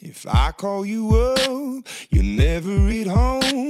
If I call you up, you're never at home.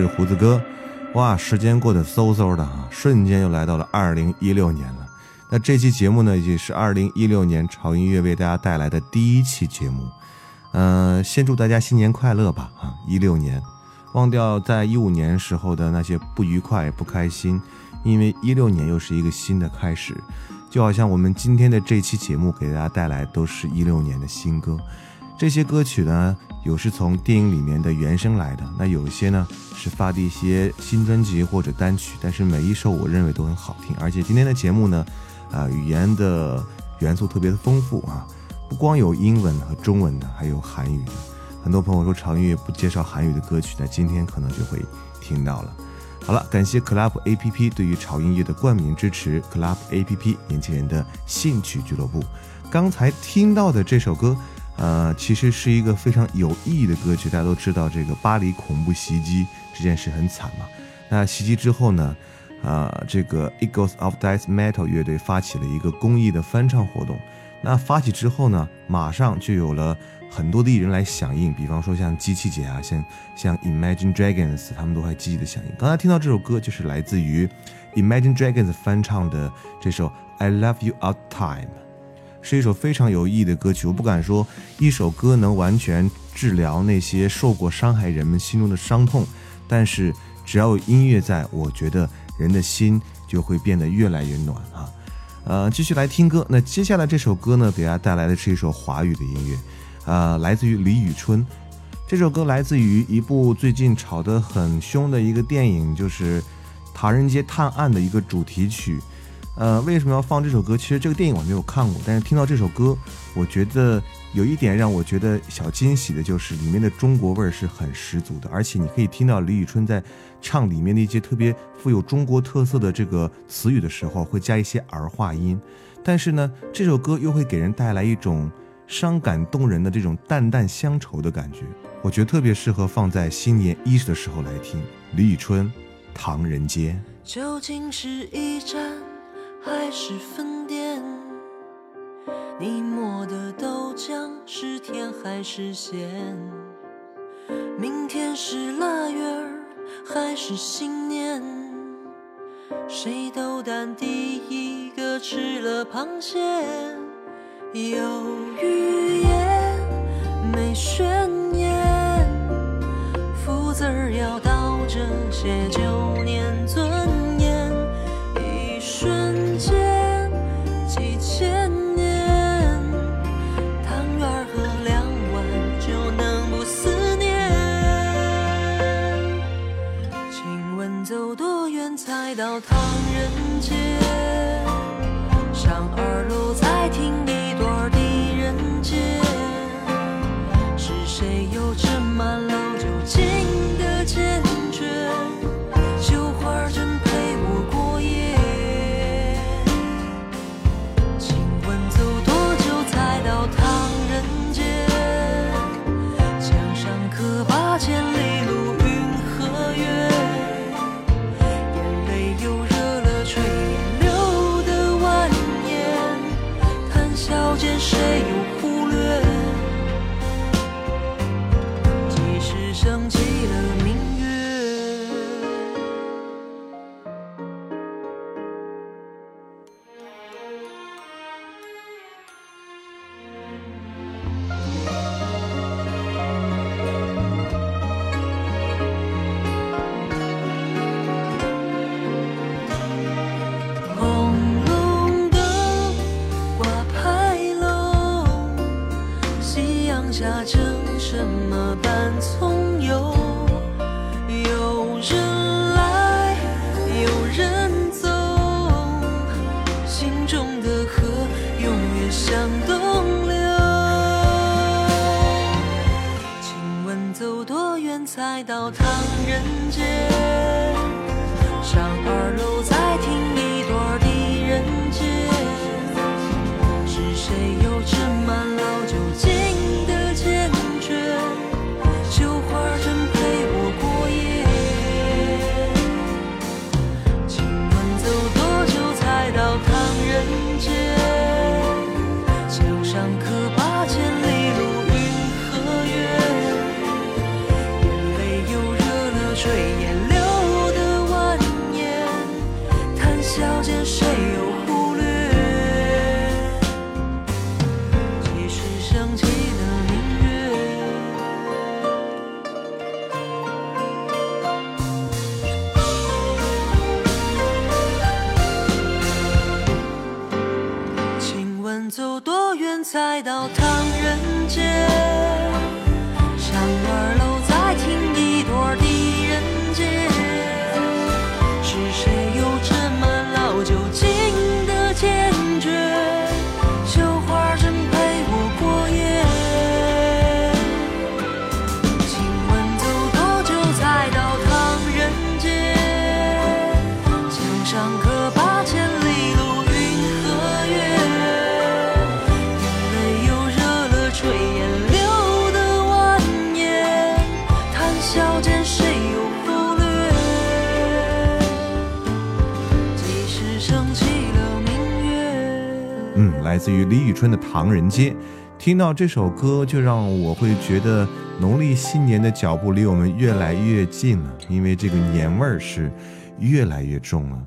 是胡子哥。哇，时间过得嗖嗖的啊，瞬间又来到了二零一六年了。那这期节目呢，也是二零一六年潮音乐为大家带来的第一期节目。嗯、先祝大家新年快乐吧啊！一六年，忘掉在一五年时候的那些不愉快、不开心，因为一六年又是一个新的开始。就好像我们今天的这期节目给大家带来都是一六年的新歌，这些歌曲呢，有是从电影里面的原声来的，那有一些呢是发的一些新专辑或者单曲，但是每一首我认为都很好听，而且今天的节目呢，啊、语言的元素特别的丰富啊，不光有英文和中文的，还有韩语的。很多朋友说潮音乐不介绍韩语的歌曲，那今天可能就会听到了。好了，感谢 Club A P P 对于潮音乐的冠名支持。Club A P P 年轻人的兴趣俱乐部。刚才听到的这首歌，呃，其实是一个非常有意义的歌曲。大家都知道，这个巴黎恐怖袭击这件事很惨嘛。那袭击之后呢，啊，这个 Eagles of Death Metal 乐队发起了一个公益的翻唱活动。那发起之后呢，马上就有了很多的艺人来响应，比方说像机器姐啊，像像 Imagine Dragons，他们都还积极的响应。刚才听到这首歌就是来自于 Imagine Dragons 翻唱的这首 I Love You All Time，是一首非常有意义的歌曲。我不敢说一首歌能完全治疗那些受过伤害人们心中的伤痛，但是只要有音乐在，我觉得。人的心就会变得越来越暖啊！呃，继续来听歌。那接下来这首歌呢，给大家带来的是一首华语的音乐，呃，来自于李宇春。这首歌来自于一部最近炒得很凶的一个电影，就是《唐人街探案》的一个主题曲。呃，为什么要放这首歌？其实这个电影我没有看过，但是听到这首歌，我觉得有一点让我觉得小惊喜的就是里面的中国味儿是很十足的，而且你可以听到李宇春在唱里面的一些特别富有中国特色的这个词语的时候，会加一些儿化音。但是呢，这首歌又会给人带来一种伤感动人的这种淡淡乡愁的感觉，我觉得特别适合放在新年伊始的时候来听。李宇春，《唐人街》。究竟是一站。还是分店？你磨的豆浆是甜还是咸？明天是腊月儿还是新年？谁斗胆第一个吃了螃蟹？有语言没宣言，福字儿要倒着写，就人来到唐人街。该到头。来自于李宇春的《唐人街》。听到这首歌，就让我会觉得农历新年的脚步离我们越来越近了，因为这个年味儿是越来越重了。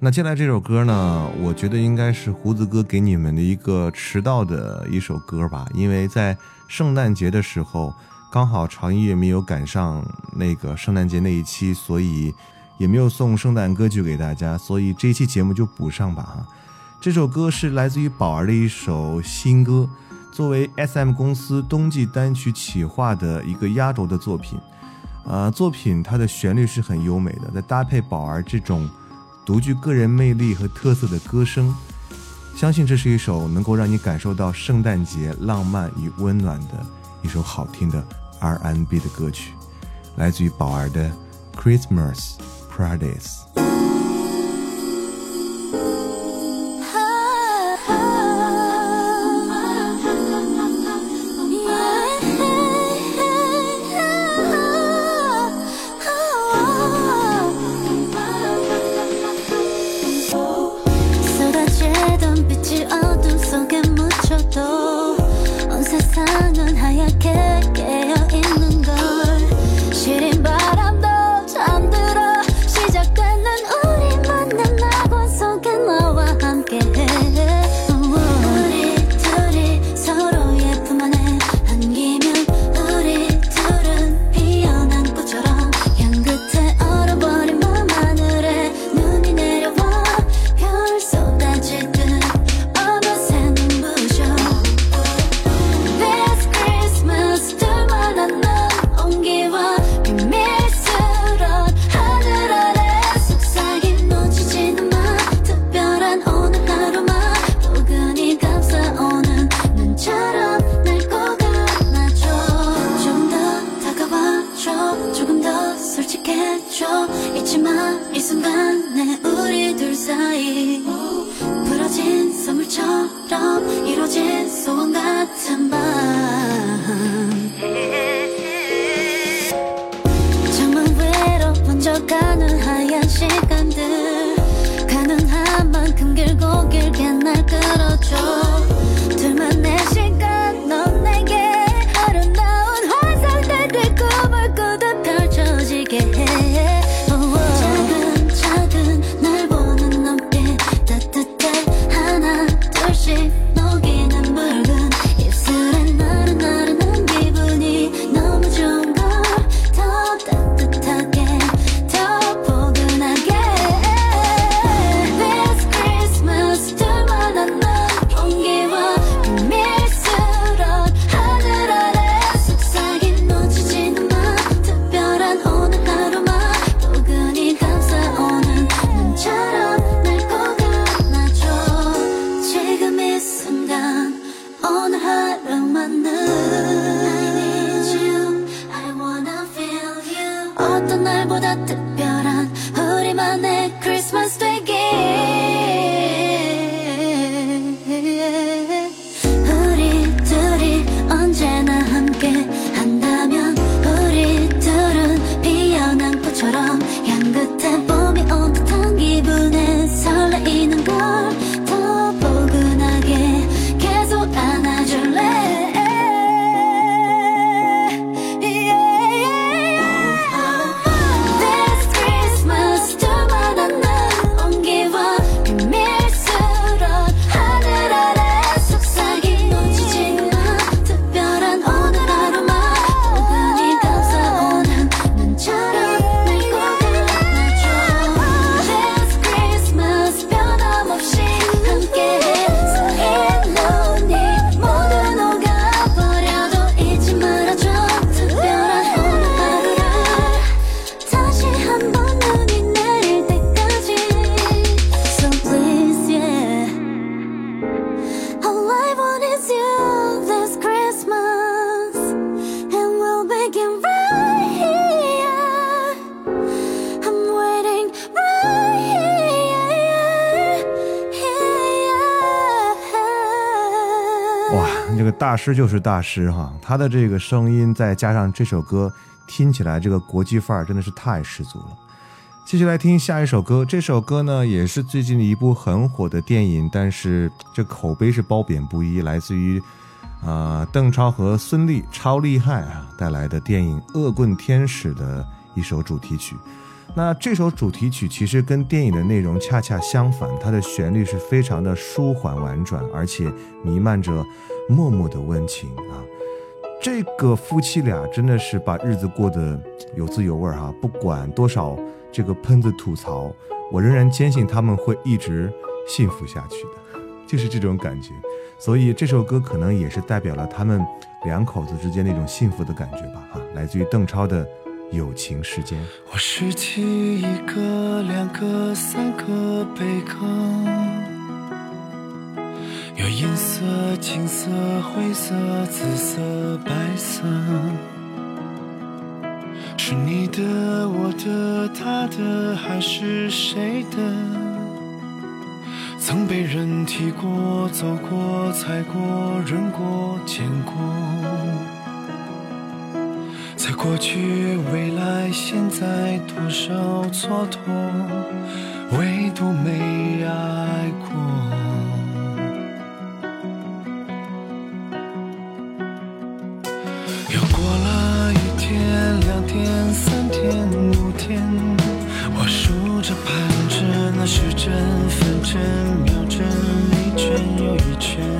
那接下来这首歌呢，我觉得应该是胡子哥给你们的一个迟到的一首歌吧，因为在圣诞节的时候，刚好长音乐没有赶上那个圣诞节那一期，所以也没有送圣诞歌曲给大家，所以这一期节目就补上吧哈。这首歌是来自于宝儿的一首新歌，作为 S.M 公司冬季单曲企划的一个压轴的作品。呃，作品它的旋律是很优美的，再搭配宝儿这种独具个人魅力和特色的歌声，相信这是一首能够让你感受到圣诞节浪漫与温暖的一首好听的 R&B 的歌曲，来自于宝儿的《Christmas Paradise》。大师就是大师哈，他的这个声音再加上这首歌，听起来这个国际范儿真的是太十足了。继续来听下一首歌，这首歌呢也是最近的一部很火的电影，但是这口碑是褒贬不一，来自于啊、邓超和孙俪超厉害啊带来的电影《恶棍天使》的一首主题曲。那这首主题曲其实跟电影的内容恰恰相反，它的旋律是非常的舒缓婉转，而且弥漫着默默的温情啊。这个夫妻俩真的是把日子过得有滋有味儿、哈，不管多少这个喷子吐槽，我仍然坚信他们会一直幸福下去的，就是这种感觉。所以这首歌可能也是代表了他们两口子之间那种幸福的感觉吧，哈，来自于邓超的《友情时间》。我拾起一个、两个、三个贝壳，有银色、金色、灰色、紫色、白色，是你的、我的、他的，还是谁的？曾被人提过、走过、踩过、扔过、捡过。在过去、未来、现在，多少蹉跎，唯独没爱过。又过了一天、两天、三天、五天，我数着、盼着那时针、分针、秒针，一圈又一圈。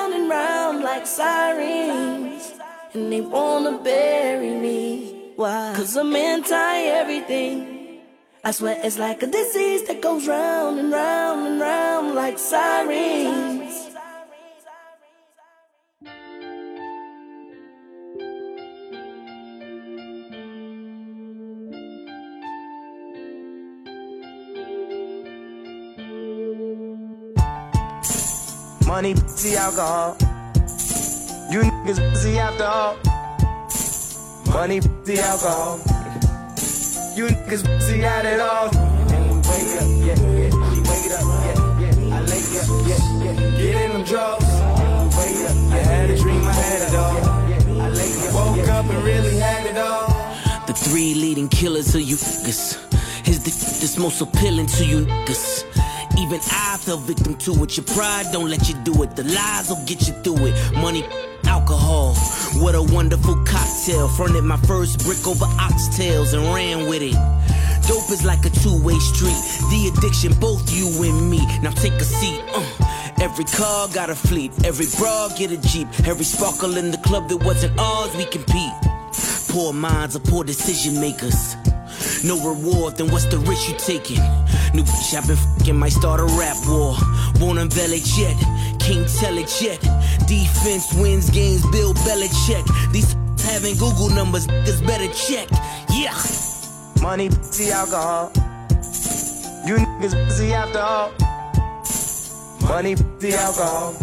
and round like sirens. And they wanna bury me. Why? Cause I'm anti everything. I swear it's like a disease that goes round and round and round like sirens. Money, pussy, alcohol. You niggas pussy after all. Money, pussy, alcohol. You niggas pussy had it all. And we wake up, yeah, yeah. We wake it up, yeah, yeah. I lay up, yeah, yeah. Get in them drugs. Wake up, I had a dream, I had it all. I lay up, woke up and really had it all. The three leading killers of you niggas is the that's most appealing to you niggas. Even I fell victim to it. Your pride don't let you do it. The lies will get you through it. Money, alcohol. What a wonderful cocktail. Fronted my first brick over oxtails and ran with it. Dope is like a two-way street. The addiction, both you and me. Now take a seat. Uh. Every car got a fleet. Every bra get a jeep. Every sparkle in the club that wasn't ours, we compete. Poor minds are poor decision makers. No reward, then what's the risk you taking? New bitch I've been fucking might start a rap war. Won't unveil it yet, can't tell it yet. Defense wins games, Bill Belichick. These having Google numbers, niggas better check. Yeah. Money, pussy, alcohol. You niggas pussy after all. Money, pussy, alcohol.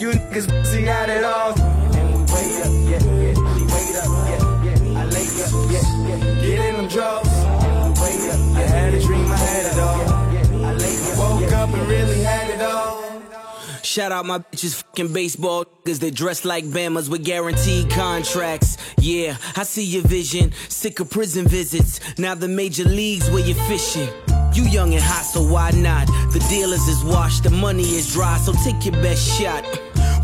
You niggas pussy had it all. And we wake up, yeah, yeah. We wake up, yeah, drugs. I had a dream, I had it all. I woke up and really had it all. Shout out my bitches fucking baseball niggas They dress like Bamas with guaranteed contracts. Yeah, I see your vision. Sick of prison visits. Now the major leagues where you're fishing. You young and hot, so why not? The dealers is washed, the money is dry, so take your best shot.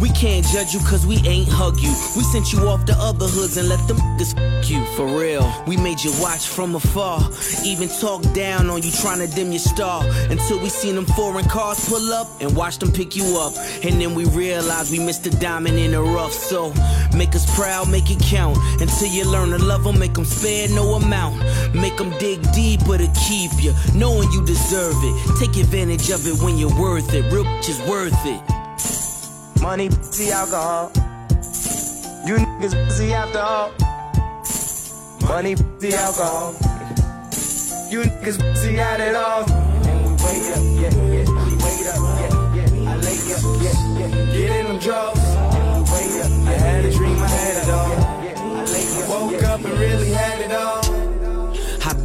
We can't judge you cause we ain't hug you. We sent you off to other hoods and let them niggas f you for real. We made you watch from afar, even talk down on you trying to dim your star. Until we seen them foreign cars pull up and watch them pick you up. And then we realized we missed the diamond in the rough. So make us proud, make it count. Until you learn to love them, make them spare no amount. Make them dig deeper to keep you, knowing you deserve it. Take advantage of it when you're worth it. Real is worth it. Money, pussy, alcohol. You niggas pussy after all. Money, pussy, alcohol. You niggas pussy had it all. And we wake up, yeah, yeah. We wake up, yeah, yeah. I lay up, yeah, yeah. Get in them drugs. I had a dream, I had it all. I woke up and really had it all.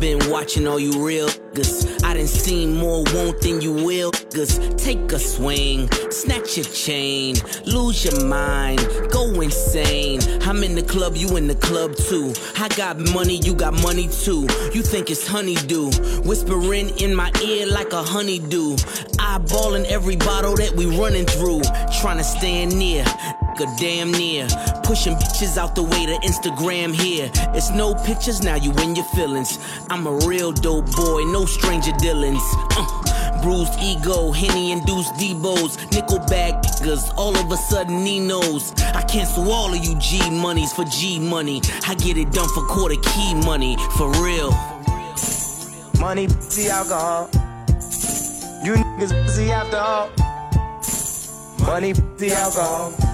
Been watching all you real niggas. I done seen more won't than you will niggas. Take a swing, snatch your chain, lose your mind, go insane. I'm in the club, you in the club too. I got money, you got money too. You think it's honeydew, whispering in my ear like a honeydew. Eyeballing every bottle that we running through, trying to stand near. Or damn near. Pushing bitches out the way to Instagram here. It's no pictures, now you in your feelings. I'm a real dope boy, no stranger dealings. Uh, bruised ego, Henny induced Debo's, Nickelback niggas, all of a sudden he knows. I cancel all of you G monies for G money. I get it done for quarter key money, for real. Money, pussy, alcohol. You niggas pussy after all. Money, pussy, alcohol.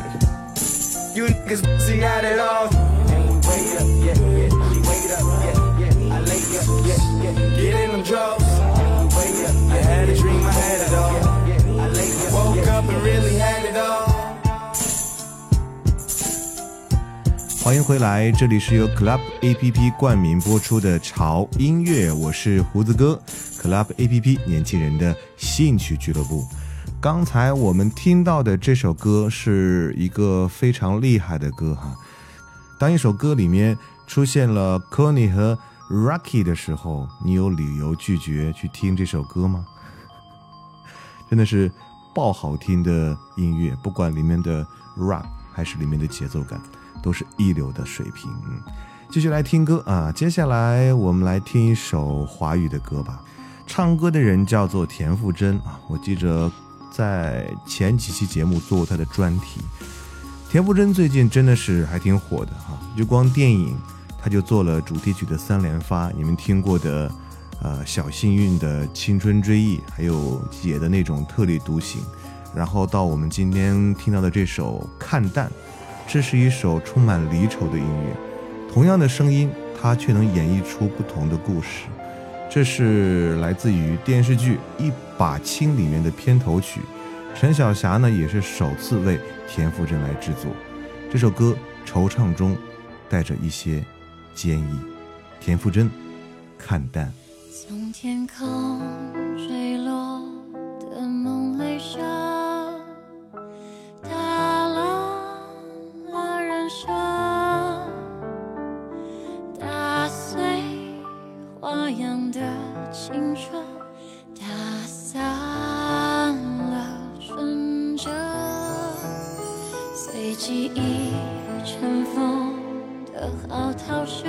You niggas pussy not at all. And we wait up, yeah, yeah. We wait up, yeah, yeah. I lay up, yeah, yeah. Get in them drugs. We wait up. I had a dream, I had it all. I lay up, woke up and really had it all. 欢迎回来，这里是由 Club APP 冠名播出的潮音乐，我是胡子哥，Club APP 年轻人的兴趣俱乐部。刚才我们听到的这首歌是一个非常厉害的歌哈。当一首歌里面出现了 Connie 和 Rocky 的时候，你有理由拒绝去听这首歌吗？真的是爆好听的音乐，不管里面的 rap 还是里面的节奏感，都是一流的水平。继续来听歌啊，接下来我们来听一首华语的歌吧。唱歌的人叫做田馥甄啊，我记着在前几期节目做过他的专题。田馥甄最近真的是还挺火的哈、就光电影，他就做了主题曲的三连发，你们听过的。呃，小幸运的青春追忆，还有姐的那种特立独行，然后到我们今天听到的这首《看淡》，这是一首充满离愁的音乐。同样的声音，它却能演绎出不同的故事。这是来自于电视剧《一把青》里面的片头曲，陈小霞呢也是首次为田馥甄来制作。这首歌惆怅中带着一些坚毅。田馥甄，《看淡》。从天空那样的青春，打散了纯真，随记忆尘封的好涛声。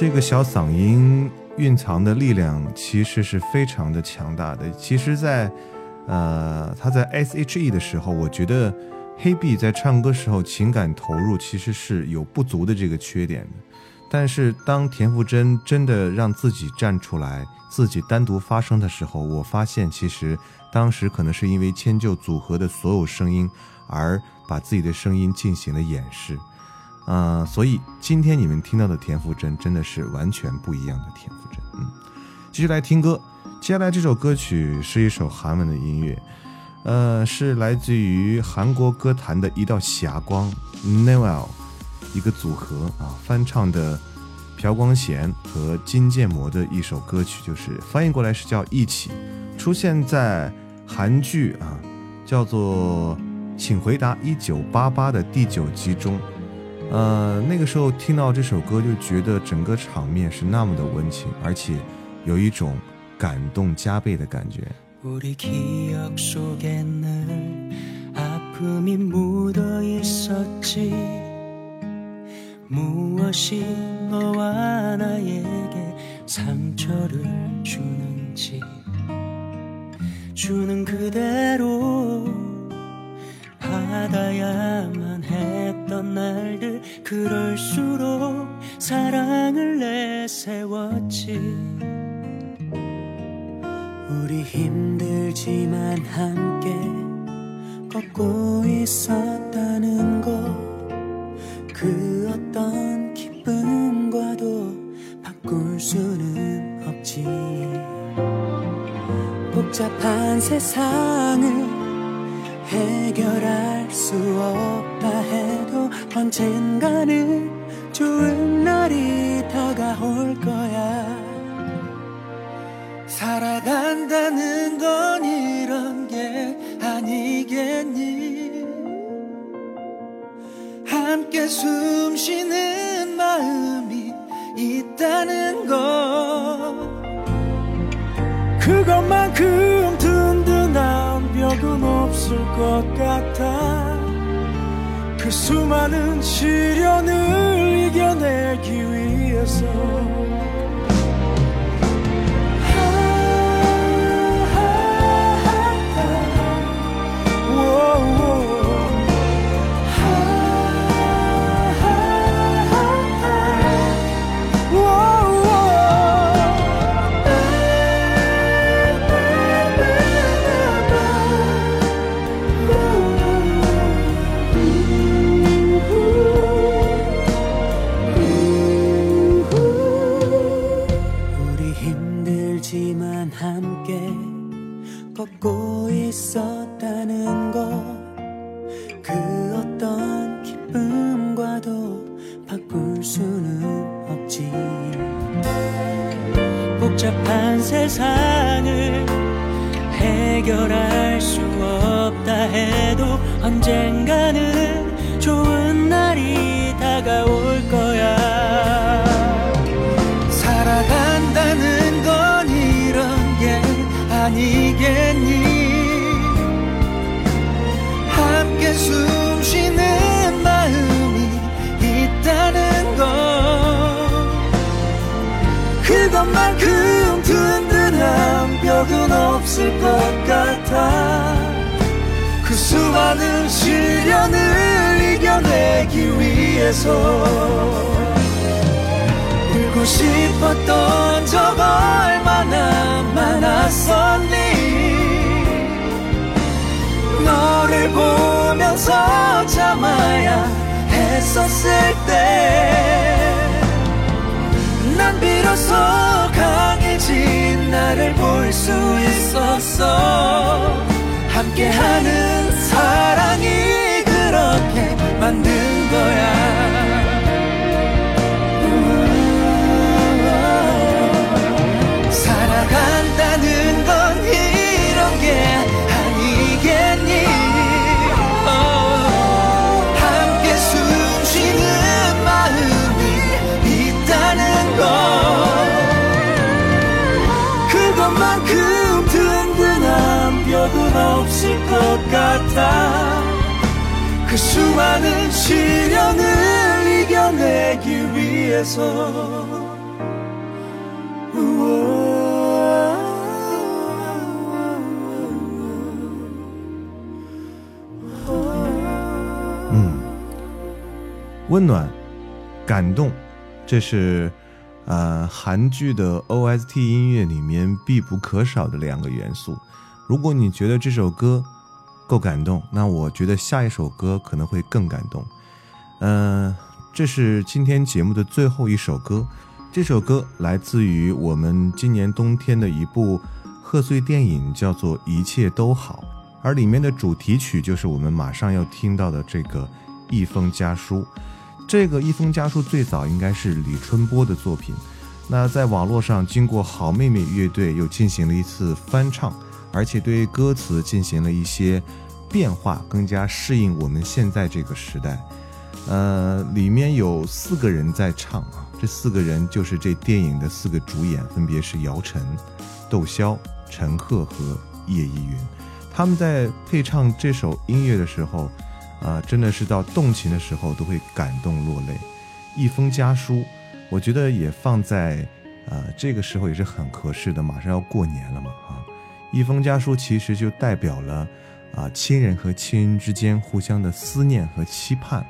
这个小嗓音蕴藏的力量其实是非常的强大的。其实在，呃，他在 S.H.E 的时候，我觉得黑碧在唱歌时候情感投入其实是有不足的这个缺点的。但是当田馥甄真的让自己站出来，自己单独发声的时候，我发现其实当时可能是因为迁就组合的所有声音，而把自己的声音进行了掩饰。啊、所以今天你们听到的田馥甄真的是完全不一样的田馥甄。嗯，继续来听歌，接下来这首歌曲是一首韩文的音乐，呃，是来自于韩国歌坛的一道霞光 Noel 一个组合啊翻唱的朴光贤和金建模的一首歌曲，就是翻译过来是叫《一起》，出现在韩剧啊叫做《请回答一九八八》的第九集中。呃，那个时候听到这首歌，就觉得整个场面是那么的温情，而且有一种感动加倍的感觉。 받아야만 했던 날들 그럴수록 사랑을 내세웠지. 우리 힘들지만 함께 걷고 있었다는 것. 그 어떤 기쁨과도 바꿀 수는 없지. 복잡한 세상을 해결할 수 없다 해도 언젠가는 좋은 날이 다가올 거야. 살아간다는 건 이런 게 아니겠니? 함께 숨 쉬는 마음이 있다는 것. 그것만큼 없을 것 같아. 그 수많은 시련을 이겨내기 위해서 있었다는 것. 그 어떤 기쁨과도 바꿀 수는 없지. 복잡한 세상을 해결할 수 없다 해도 언젠가 없을 것 같아. 그 수많은 시련을 이겨내기 위해서 울고 싶었던 적 얼마나 많았었니? 너를 보면서 참아야 했었을 때 난 비로소 강해진 나를 볼 수 있었어. 함께하는 사랑이 그렇게 만든 거야 수많은 시련을 이겨내기 위해서 嗯，温暖、感动，这是呃韩剧的 OST 音乐里面必不可少的两个元素。如果你觉得这首歌 够感动，那我觉得下一首歌可能会更感动。嗯、这是今天节目的最后一首歌，这首歌来自于我们今年冬天的一部贺岁电影，叫做《一切都好》。而里面的主题曲就是我们马上要听到的这个《一封家书》。这个《一封家书》最早应该是李春波的作品，那在网络上经过好妹妹乐队又进行了一次翻唱，而且对歌词进行了一些变化，更加适应我们现在这个时代。呃，里面有四个人在唱啊，这四个人就是这电影的四个主演，分别是姚晨、窦骁、陈赫和叶一云。他们在配唱这首音乐的时候，啊、真的是到动情的时候都会感动落泪。一封家书，我觉得也放在呃这个时候也是很合适的，马上要过年了嘛啊。一封家书其实就代表了啊亲人和亲人之间互相的思念和期盼。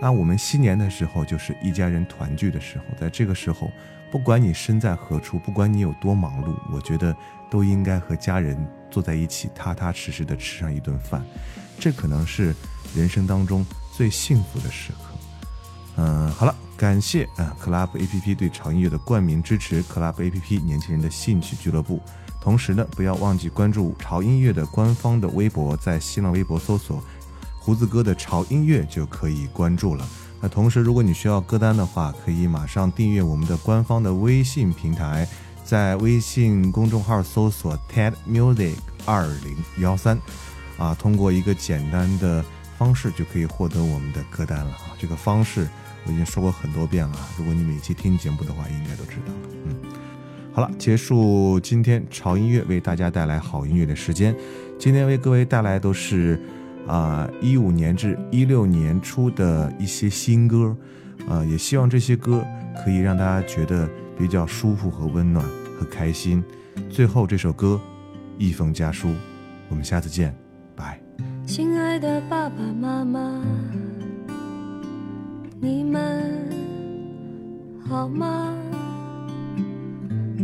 那我们新年的时候就是一家人团聚的时候，在这个时候，不管你身在何处，不管你有多忙碌，我觉得都应该和家人坐在一起，踏踏实实的吃上一顿饭，这可能是人生当中最幸福的时刻。嗯，好了，感谢啊 Club APP 对潮音乐的冠名支持，Club APP 年轻人的兴趣俱乐部。同时呢，不要忘记关注潮音乐的官方的微博，在新浪微博搜索“胡子哥的潮音乐”就可以关注了。那同时，如果你需要歌单的话，可以马上订阅我们的官方的微信平台，在微信公众号搜索 TED Music 二零幺三，啊，通过一个简单的方式就可以获得我们的歌单了啊。这个方式我已经说过很多遍了，如果你每期听节目的话，应该都知道。嗯，好了，结束今天潮音乐为大家带来好音乐的时间。今天为各位带来都是啊一五年至一六年初的一些新歌，啊，也希望这些歌可以让大家觉得比较舒服和温暖和开心。最后这首歌《一封家书》，我们下次见，拜。亲爱的爸爸妈妈，你们好吗？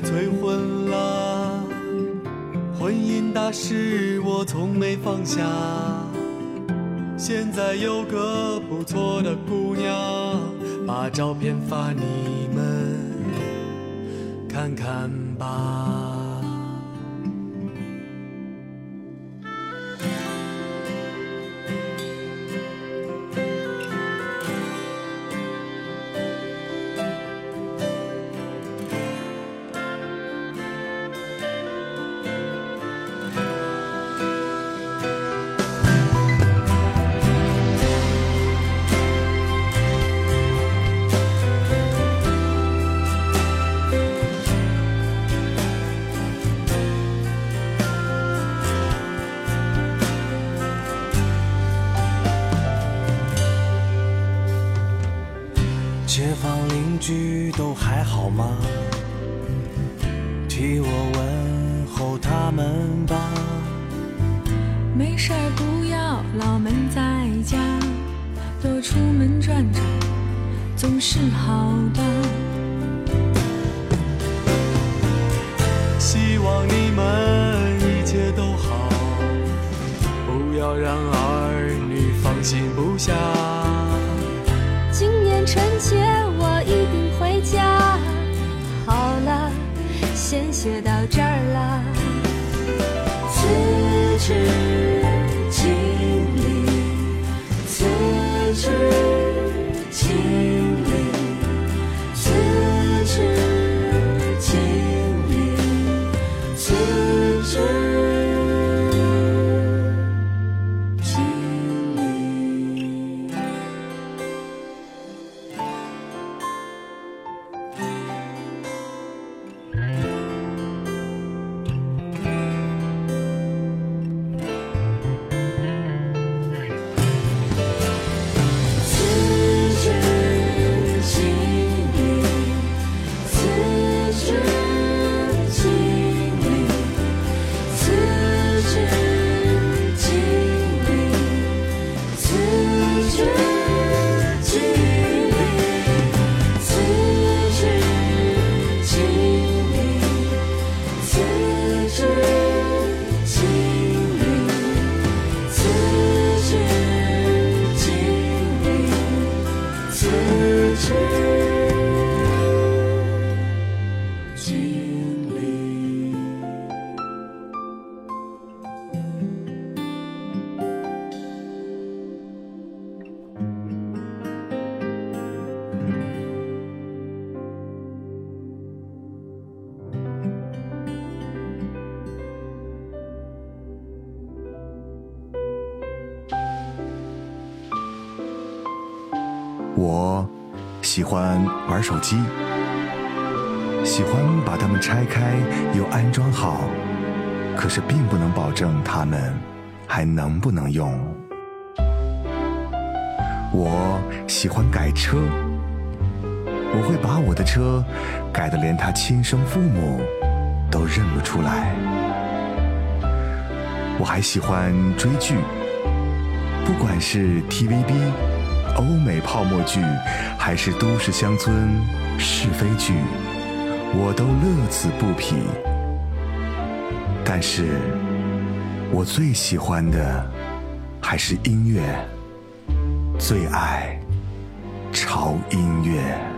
催婚啦，婚姻大事我从没放下。现在有个不错的姑娘，把照片发你们看看吧。放心不下。今年春节我一定回家。好了先写到这儿了。字句心里。我喜欢玩手机，喜欢把它们拆开又安装好，可是并不能保证它们还能不能用。我喜欢改车，我会把我的车改得连他亲生父母都认不出来。我还喜欢追剧，不管是 TVB、欧美泡沫剧，还是都市乡村是非剧，我都乐此不疲。但是，我最喜欢的还是音乐，最爱潮音乐。